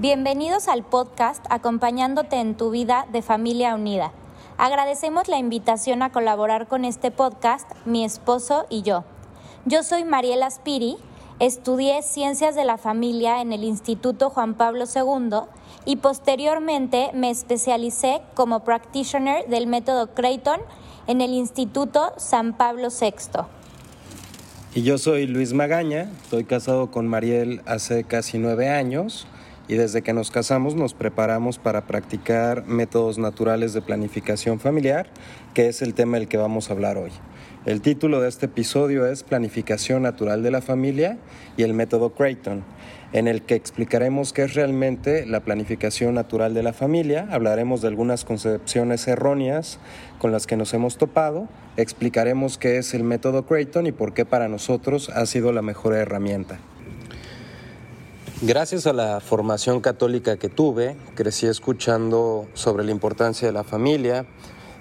Bienvenidos al podcast Acompañándote en tu vida de Familia Unida. Agradecemos la invitación a colaborar con este podcast, mi esposo y yo. Yo soy Mariela Spiri, estudié Ciencias de la Familia en el Instituto Juan Pablo II y posteriormente me especialicé como practitioner del método Creighton en el Instituto San Pablo VI. Y yo soy Luis Magaña, estoy casado con Mariel hace casi nueve años y desde que nos casamos nos preparamos para practicar métodos naturales de planificación familiar, que es el tema del que vamos a hablar hoy. El título de este episodio es Planificación Natural de la Familia y el método Creighton en el que explicaremos qué es realmente la planificación natural de la familia, hablaremos de algunas concepciones erróneas con las que nos hemos topado, explicaremos qué es el método Creighton y por qué para nosotros ha sido la mejor herramienta. Gracias a la formación católica que tuve, crecí escuchando sobre la importancia de la familia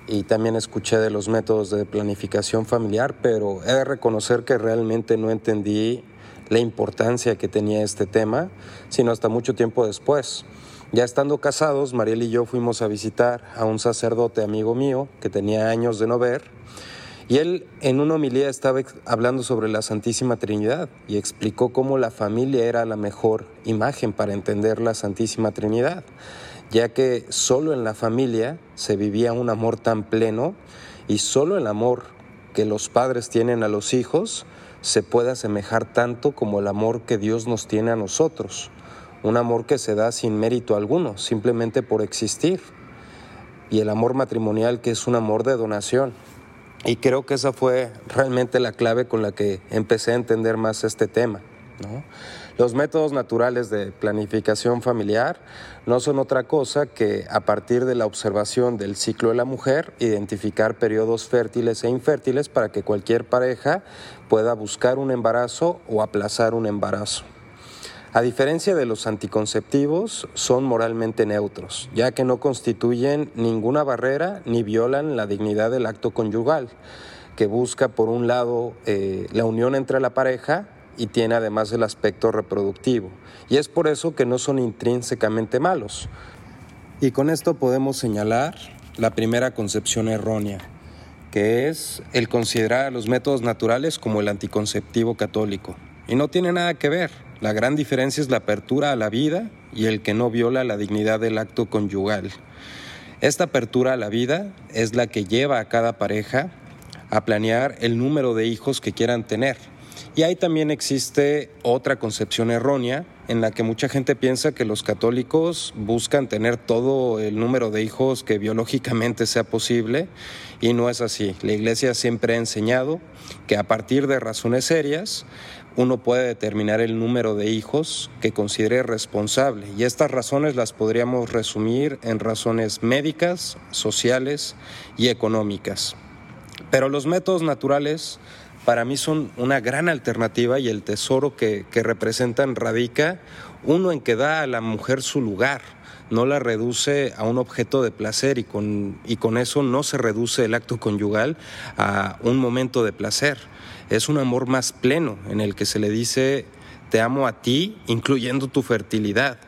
y también escuché de los métodos de planificación familiar, pero he de reconocer que realmente no entendí la importancia que tenía este tema, sino hasta mucho tiempo después. Ya estando casados, Mariel y yo fuimos a visitar a un sacerdote amigo mío que tenía años de no ver, y él en una homilía estaba hablando sobre la Santísima Trinidad y explicó cómo la familia era la mejor imagen para entender la Santísima Trinidad, ya que solo en la familia se vivía un amor tan pleno y solo el amor que los padres tienen a los hijos se puede asemejar tanto como el amor que Dios nos tiene a nosotros, un amor que se da sin mérito alguno, simplemente por existir, y el amor matrimonial que es un amor de donación. Y creo que esa fue realmente la clave con la que empecé a entender más este tema. Los métodos naturales de planificación familiar no son otra cosa que, a partir de la observación del ciclo de la mujer, identificar periodos fértiles e infértiles para que cualquier pareja pueda buscar un embarazo o aplazar un embarazo. A diferencia de los anticonceptivos, son moralmente neutros, ya que no constituyen ninguna barrera ni violan la dignidad del acto conyugal, que busca, por un lado, eh, la unión entre la pareja y tiene además el aspecto reproductivo. Y es por eso que no son intrínsecamente malos. Y con esto podemos señalar la primera concepción errónea, que es el considerar a los métodos naturales como el anticonceptivo católico. Y no tiene nada que ver. La gran diferencia es la apertura a la vida y el que no viola la dignidad del acto conyugal. Esta apertura a la vida es la que lleva a cada pareja a planear el número de hijos que quieran tener y ahí también existe otra concepción errónea en la que mucha gente piensa que los católicos buscan tener todo el número de hijos que biológicamente sea posible y no es así. La Iglesia siempre ha enseñado que a partir de razones serias uno puede determinar el número de hijos que considere responsable y estas razones las podríamos resumir en razones médicas, sociales y económicas. Pero los métodos naturales para mí son una gran alternativa y el tesoro que, representan radica, uno, en que da a la mujer su lugar, no la reduce a un objeto de placer y con, y con eso no se reduce el acto conyugal a un momento de placer. Es un amor más pleno en el que se le dice te amo a ti, incluyendo tu fertilidad.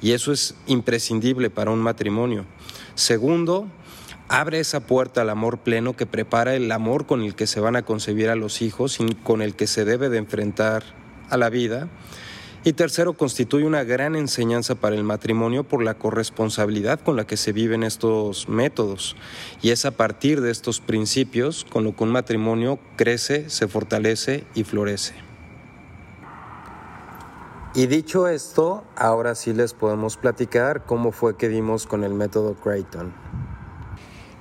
Y eso es imprescindible para un matrimonio. Segundo, abre esa puerta al amor pleno que prepara el amor con el que se van a concebir a los hijos y con el que se debe de enfrentar a la vida. Y tercero, constituye una gran enseñanza para el matrimonio por la corresponsabilidad con la que se viven estos métodos. Y es a partir de estos principios con lo que un matrimonio crece, se fortalece y florece. Y dicho esto, ahora sí les podemos platicar cómo fue que dimos con el método Creighton.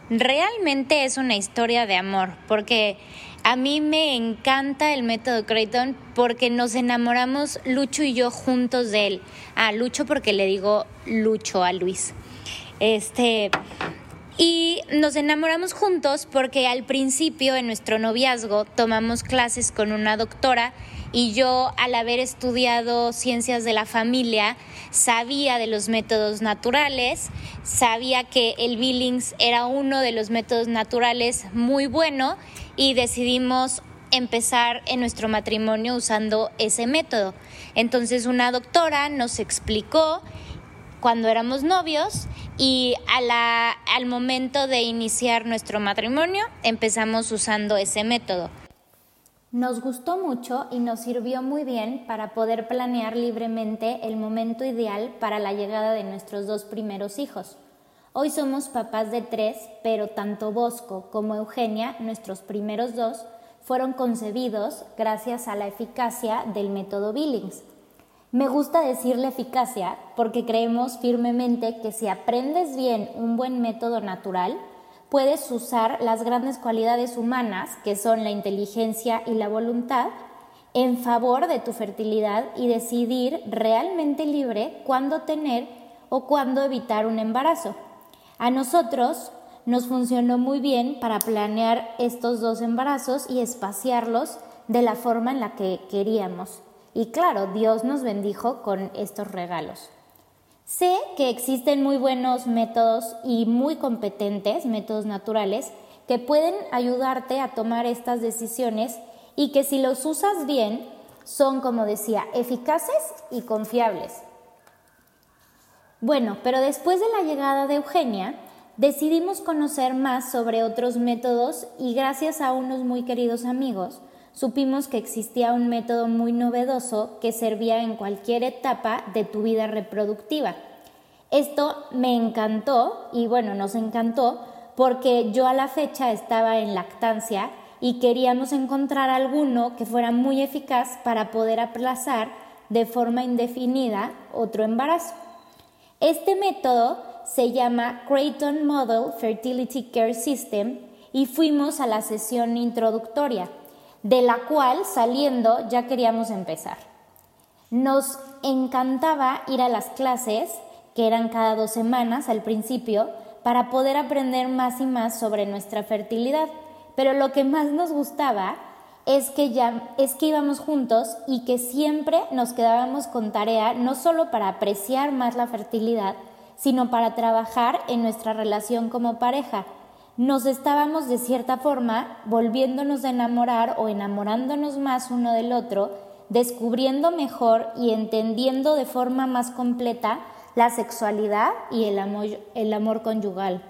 Realmente es una historia de amor, porque a mí me encanta el método Creighton porque nos enamoramos Lucho y yo juntos de él. A Lucho porque le digo Lucho a Luis. Este, Y nos enamoramos juntos porque al principio en nuestro noviazgo tomamos clases con una doctora y yo al haber estudiado ciencias de la familia sabía de los métodos naturales, sabía que el Billings era uno de los métodos naturales muy bueno y decidimos empezar en nuestro matrimonio usando ese método. Entonces una doctora nos explicó cuando éramos novios y al momento de iniciar nuestro matrimonio empezamos usando ese método. Nos gustó mucho y nos sirvió muy bien para poder planear libremente el momento ideal para la llegada de nuestros dos primeros hijos. Hoy somos papás de tres, pero tanto Bosco como Eugenia, nuestros primeros dos, fueron concebidos gracias a la eficacia del método Billings. Me gusta decirle eficacia porque creemos firmemente que si aprendes bien un buen método natural, puedes usar las grandes cualidades humanas, que son la inteligencia y la voluntad, en favor de tu fertilidad y decidir realmente libre cuándo tener o cuándo evitar un embarazo. A nosotros nos funcionó muy bien para planear estos dos embarazos y espaciarlos de la forma en la que queríamos. Y claro, Dios nos bendijo con estos regalos. Sé que existen muy buenos métodos y muy competentes, métodos naturales, que pueden ayudarte a tomar estas decisiones y que si los usas bien, son, como decía, eficaces y confiables. Bueno, pero después de la llegada de Eugenia, decidimos conocer más sobre otros métodos y gracias a unos muy queridos amigos, supimos que existía un método muy novedoso que servía en cualquier etapa de tu vida reproductiva. Esto me encantó y bueno, nos encantó porque yo a la fecha estaba en lactancia y queríamos encontrar alguno que fuera muy eficaz para poder aplazar de forma indefinida otro embarazo. Este método se llama Creighton Model Fertility Care System y fuimos a la sesión introductoria de la cual saliendo ya queríamos empezar. Nos encantaba ir a las clases, que eran cada dos semanas al principio, para poder aprender más y más sobre nuestra fertilidad. Pero lo que más nos gustaba es que ya es que íbamos juntos y que siempre nos quedábamos con tarea no solo para apreciar más la fertilidad, sino para trabajar en nuestra relación como pareja nos estábamos de cierta forma volviéndonos a enamorar o enamorándonos más uno del otro, descubriendo mejor y entendiendo de forma más completa la sexualidad y el amor, el amor conyugal.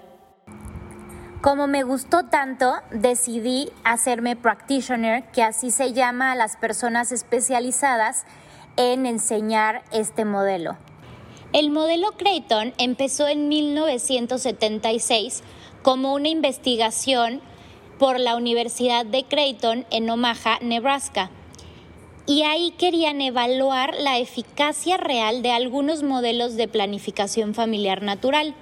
Como me gustó tanto, decidí hacerme practitioner, que así se llama a las personas especializadas en enseñar este modelo. El modelo Creighton empezó en 1976 como una investigación por la Universidad de Creighton en Omaha, Nebraska. Y ahí querían evaluar la eficacia real de algunos modelos de planificación familiar natural.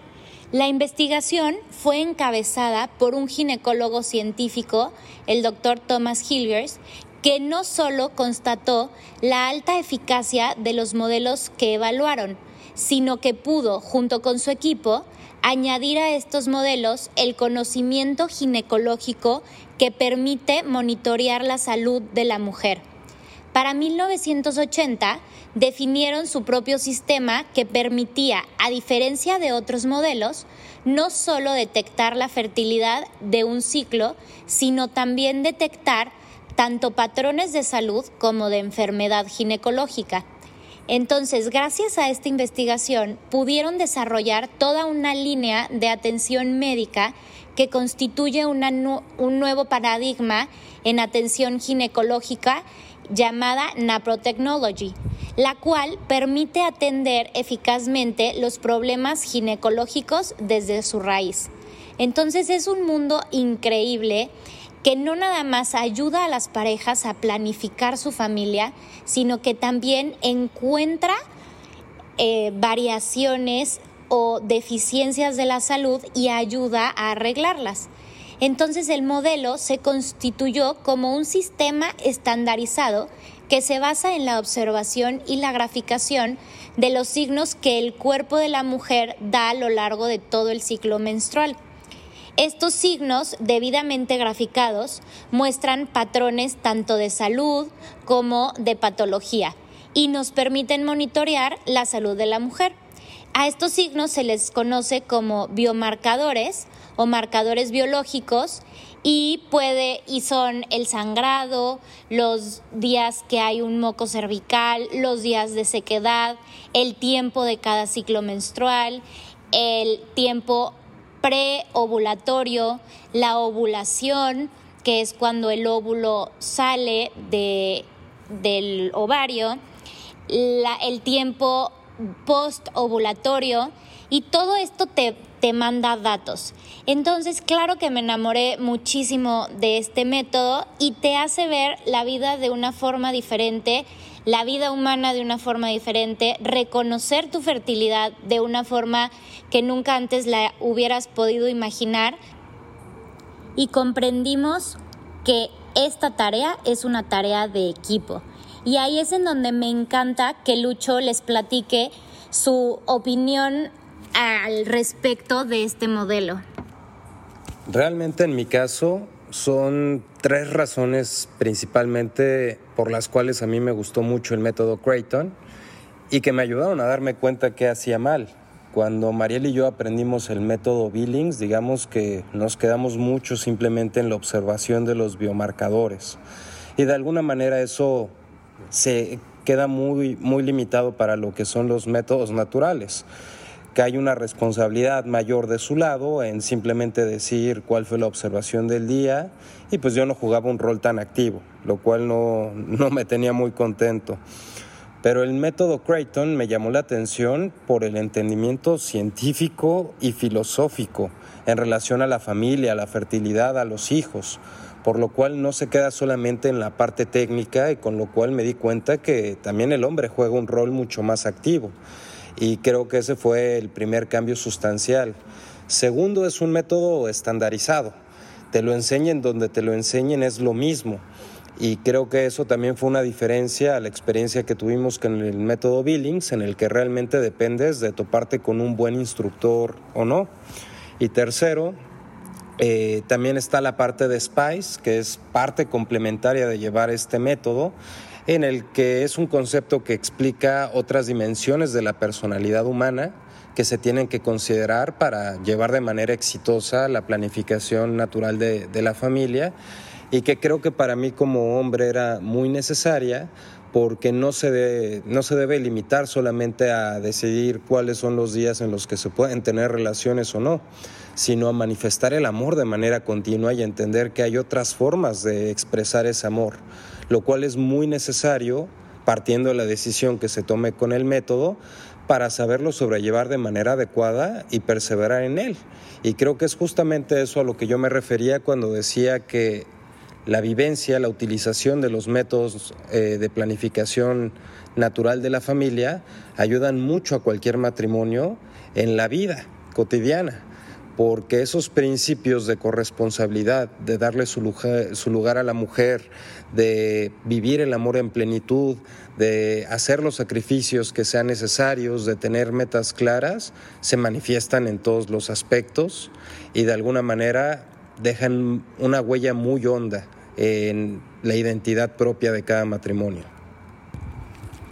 La investigación fue encabezada por un ginecólogo científico, el doctor Thomas Hilgers, que no solo constató la alta eficacia de los modelos que evaluaron, sino que pudo, junto con su equipo, añadir a estos modelos el conocimiento ginecológico que permite monitorear la salud de la mujer. Para 1980 definieron su propio sistema que permitía, a diferencia de otros modelos, no solo detectar la fertilidad de un ciclo, sino también detectar tanto patrones de salud como de enfermedad ginecológica. Entonces, gracias a esta investigación, pudieron desarrollar toda una línea de atención médica que constituye un nuevo paradigma en atención ginecológica llamada Naprotechnology, la cual permite atender eficazmente los problemas ginecológicos desde su raíz. Entonces es un mundo increíble que no nada más ayuda a las parejas a planificar su familia, sino que también encuentra eh, variaciones o deficiencias de la salud y ayuda a arreglarlas. Entonces el modelo se constituyó como un sistema estandarizado que se basa en la observación y la graficación de los signos que el cuerpo de la mujer da a lo largo de todo el ciclo menstrual. Estos signos, debidamente graficados, muestran patrones tanto de salud como de patología y nos permiten monitorear la salud de la mujer. A estos signos se les conoce como biomarcadores o marcadores biológicos y puede y son el sangrado, los días que hay un moco cervical, los días de sequedad, el tiempo de cada ciclo menstrual, el tiempo preovulatorio, la ovulación, que es cuando el óvulo sale de, del ovario, el tiempo post-ovulatorio y todo esto te, te manda datos. Entonces, claro que me enamoré muchísimo de este método y te hace ver la vida de una forma diferente, la vida humana de una forma diferente, reconocer tu fertilidad de una forma que nunca antes la hubieras podido imaginar y comprendimos que esta tarea es una tarea de equipo. Y ahí es en donde me encanta que Lucho les platique su opinión al respecto de este modelo. Realmente en mi caso son tres razones principalmente por las cuales a mí me gustó mucho el método Creighton y que me ayudaron a darme cuenta que hacía mal. Cuando Mariel y yo aprendimos el método Billings, digamos que nos quedamos mucho simplemente en la observación de los biomarcadores. Y de alguna manera eso se queda muy, muy limitado para lo que son los métodos naturales que hay una responsabilidad mayor de su lado en simplemente decir cuál fue la observación del día y pues yo no jugaba un rol tan activo, lo cual no, no me tenía muy contento. Pero el método Creighton me llamó la atención por el entendimiento científico y filosófico en relación a la familia, a la fertilidad, a los hijos, por lo cual no se queda solamente en la parte técnica y con lo cual me di cuenta que también el hombre juega un rol mucho más activo y creo que ese fue el primer cambio sustancial. Segundo, es un método estandarizado. Te lo enseñen donde te lo enseñen es lo mismo. Y creo que eso también fue una diferencia a la experiencia que tuvimos con el método Billings, en el que realmente dependes de toparte con un buen instructor o no. Y tercero, eh, también está la parte de Spice, que es parte complementaria de llevar este método, en el que es un concepto que explica otras dimensiones de la personalidad humana que se tienen que considerar para llevar de manera exitosa la planificación natural de, la familia y que creo que para mí como hombre era muy necesaria porque no se, no se debe limitar solamente a decidir cuáles son los días en los que se pueden tener relaciones o no, sino a manifestar el amor de manera continua y entender que hay otras formas de expresar ese amor lo cual es muy necesario partiendo de la decisión que se tome con el método para saberlo sobrellevar de manera adecuada y perseverar en él. Y creo que es justamente eso a lo que yo me refería cuando decía que la vivencia, la utilización de los métodos eh, de planificación natural de la familia ayudan mucho a cualquier matrimonio en la vida cotidiana porque esos principios de corresponsabilidad, de darle su lugar, a la mujer, de vivir el amor en plenitud, de hacer los sacrificios que sean necesarios, de tener metas claras, se manifiestan en todos los aspectos y de alguna manera dejan una huella muy honda en la identidad propia de cada matrimonio.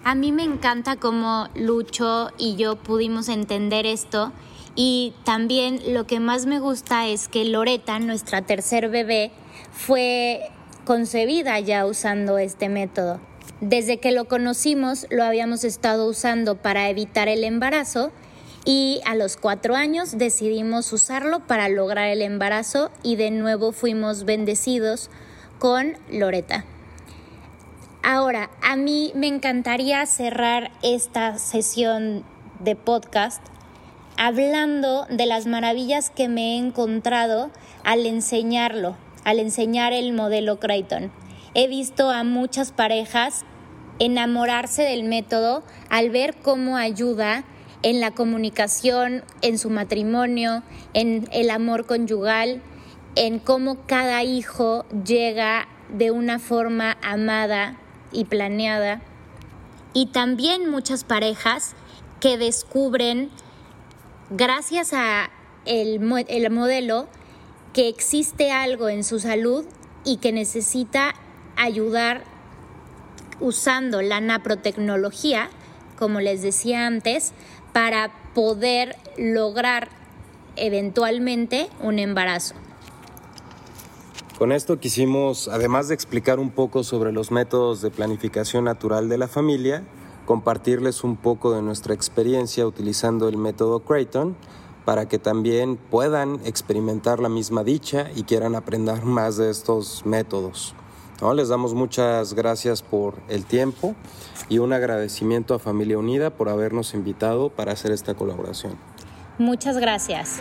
A mí me encanta cómo Lucho y yo pudimos entender esto y también lo que más me gusta es que Loreta, nuestra tercer bebé, fue concebida ya usando este método. Desde que lo conocimos lo habíamos estado usando para evitar el embarazo y a los cuatro años decidimos usarlo para lograr el embarazo y de nuevo fuimos bendecidos con Loreta. Ahora, a mí me encantaría cerrar esta sesión de podcast hablando de las maravillas que me he encontrado al enseñarlo, al enseñar el modelo Creighton. He visto a muchas parejas enamorarse del método al ver cómo ayuda en la comunicación, en su matrimonio, en el amor conyugal, en cómo cada hijo llega de una forma amada y planeada. Y también muchas parejas que descubren gracias a el, modelo, que existe algo en su salud y que necesita ayudar usando la naprotecnología, como les decía antes, para poder lograr eventualmente un embarazo. Con esto quisimos, además de explicar un poco sobre los métodos de planificación natural de la familia, compartirles un poco de nuestra experiencia utilizando el método Creighton para que también puedan experimentar la misma dicha y quieran aprender más de estos métodos. ¿No? Les damos muchas gracias por el tiempo y un agradecimiento a Familia Unida por habernos invitado para hacer esta colaboración. Muchas gracias.